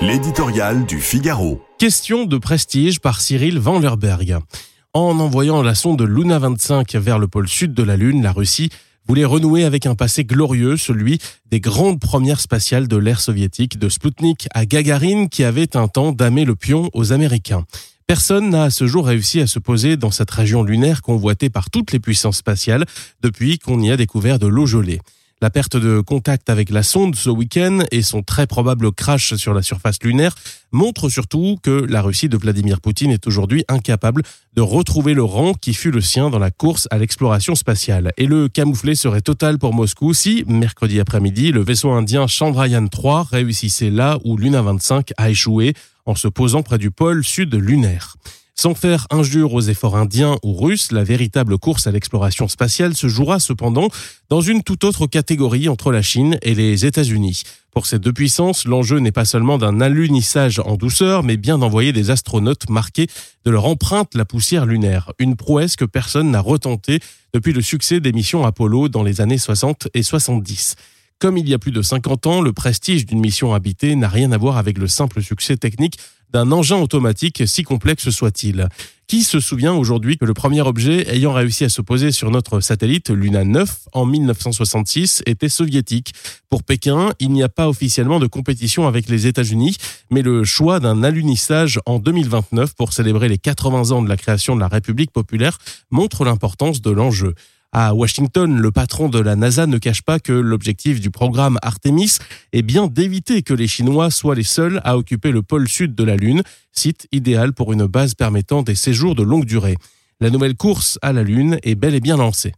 L'éditorial du Figaro. Question de prestige par Cyril Vanlerberg. En envoyant la sonde Luna 25 vers le pôle sud de la Lune, la Russie voulait renouer avec un passé glorieux, celui des grandes premières spatiales de l'ère soviétique, de Sputnik à Gagarine, qui avait un temps damé le pion aux Américains. Personne n'a à ce jour réussi à se poser dans cette région lunaire convoitée par toutes les puissances spatiales depuis qu'on y a découvert de l'eau gelée. La perte de contact avec la sonde ce week-end et son très probable crash sur la surface lunaire montrent surtout que la Russie de Vladimir Poutine est aujourd'hui incapable de retrouver le rang qui fut le sien dans la course à l'exploration spatiale. Et le camouflet serait total pour Moscou si, mercredi après-midi, le vaisseau indien Chandrayaan 3 réussissait là où Luna 25 a échoué en se posant près du pôle sud lunaire. Sans faire injure aux efforts indiens ou russes, la véritable course à l'exploration spatiale se jouera cependant dans une toute autre catégorie entre la Chine et les États-Unis. Pour ces deux puissances, l'enjeu n'est pas seulement d'un alunissage en douceur, mais bien d'envoyer des astronautes marqués de leur empreinte la poussière lunaire. Une prouesse que personne n'a retenté depuis le succès des missions Apollo dans les années 60 et 70. Comme il y a plus de 50 ans, le prestige d'une mission habitée n'a rien à voir avec le simple succès technique d'un engin automatique, si complexe soit-il. Qui se souvient aujourd'hui que le premier objet ayant réussi à se poser sur notre satellite Luna 9 en 1966 était soviétique? Pour Pékin, il n'y a pas officiellement de compétition avec les États-Unis, mais le choix d'un alunissage en 2029 pour célébrer les 80 ans de la création de la République populaire montre l'importance de l'enjeu. À Washington, le patron de la NASA ne cache pas que l'objectif du programme Artemis est bien d'éviter que les Chinois soient les seuls à occuper le pôle sud de la Lune, site idéal pour une base permettant des séjours de longue durée. La nouvelle course à la Lune est bel et bien lancée.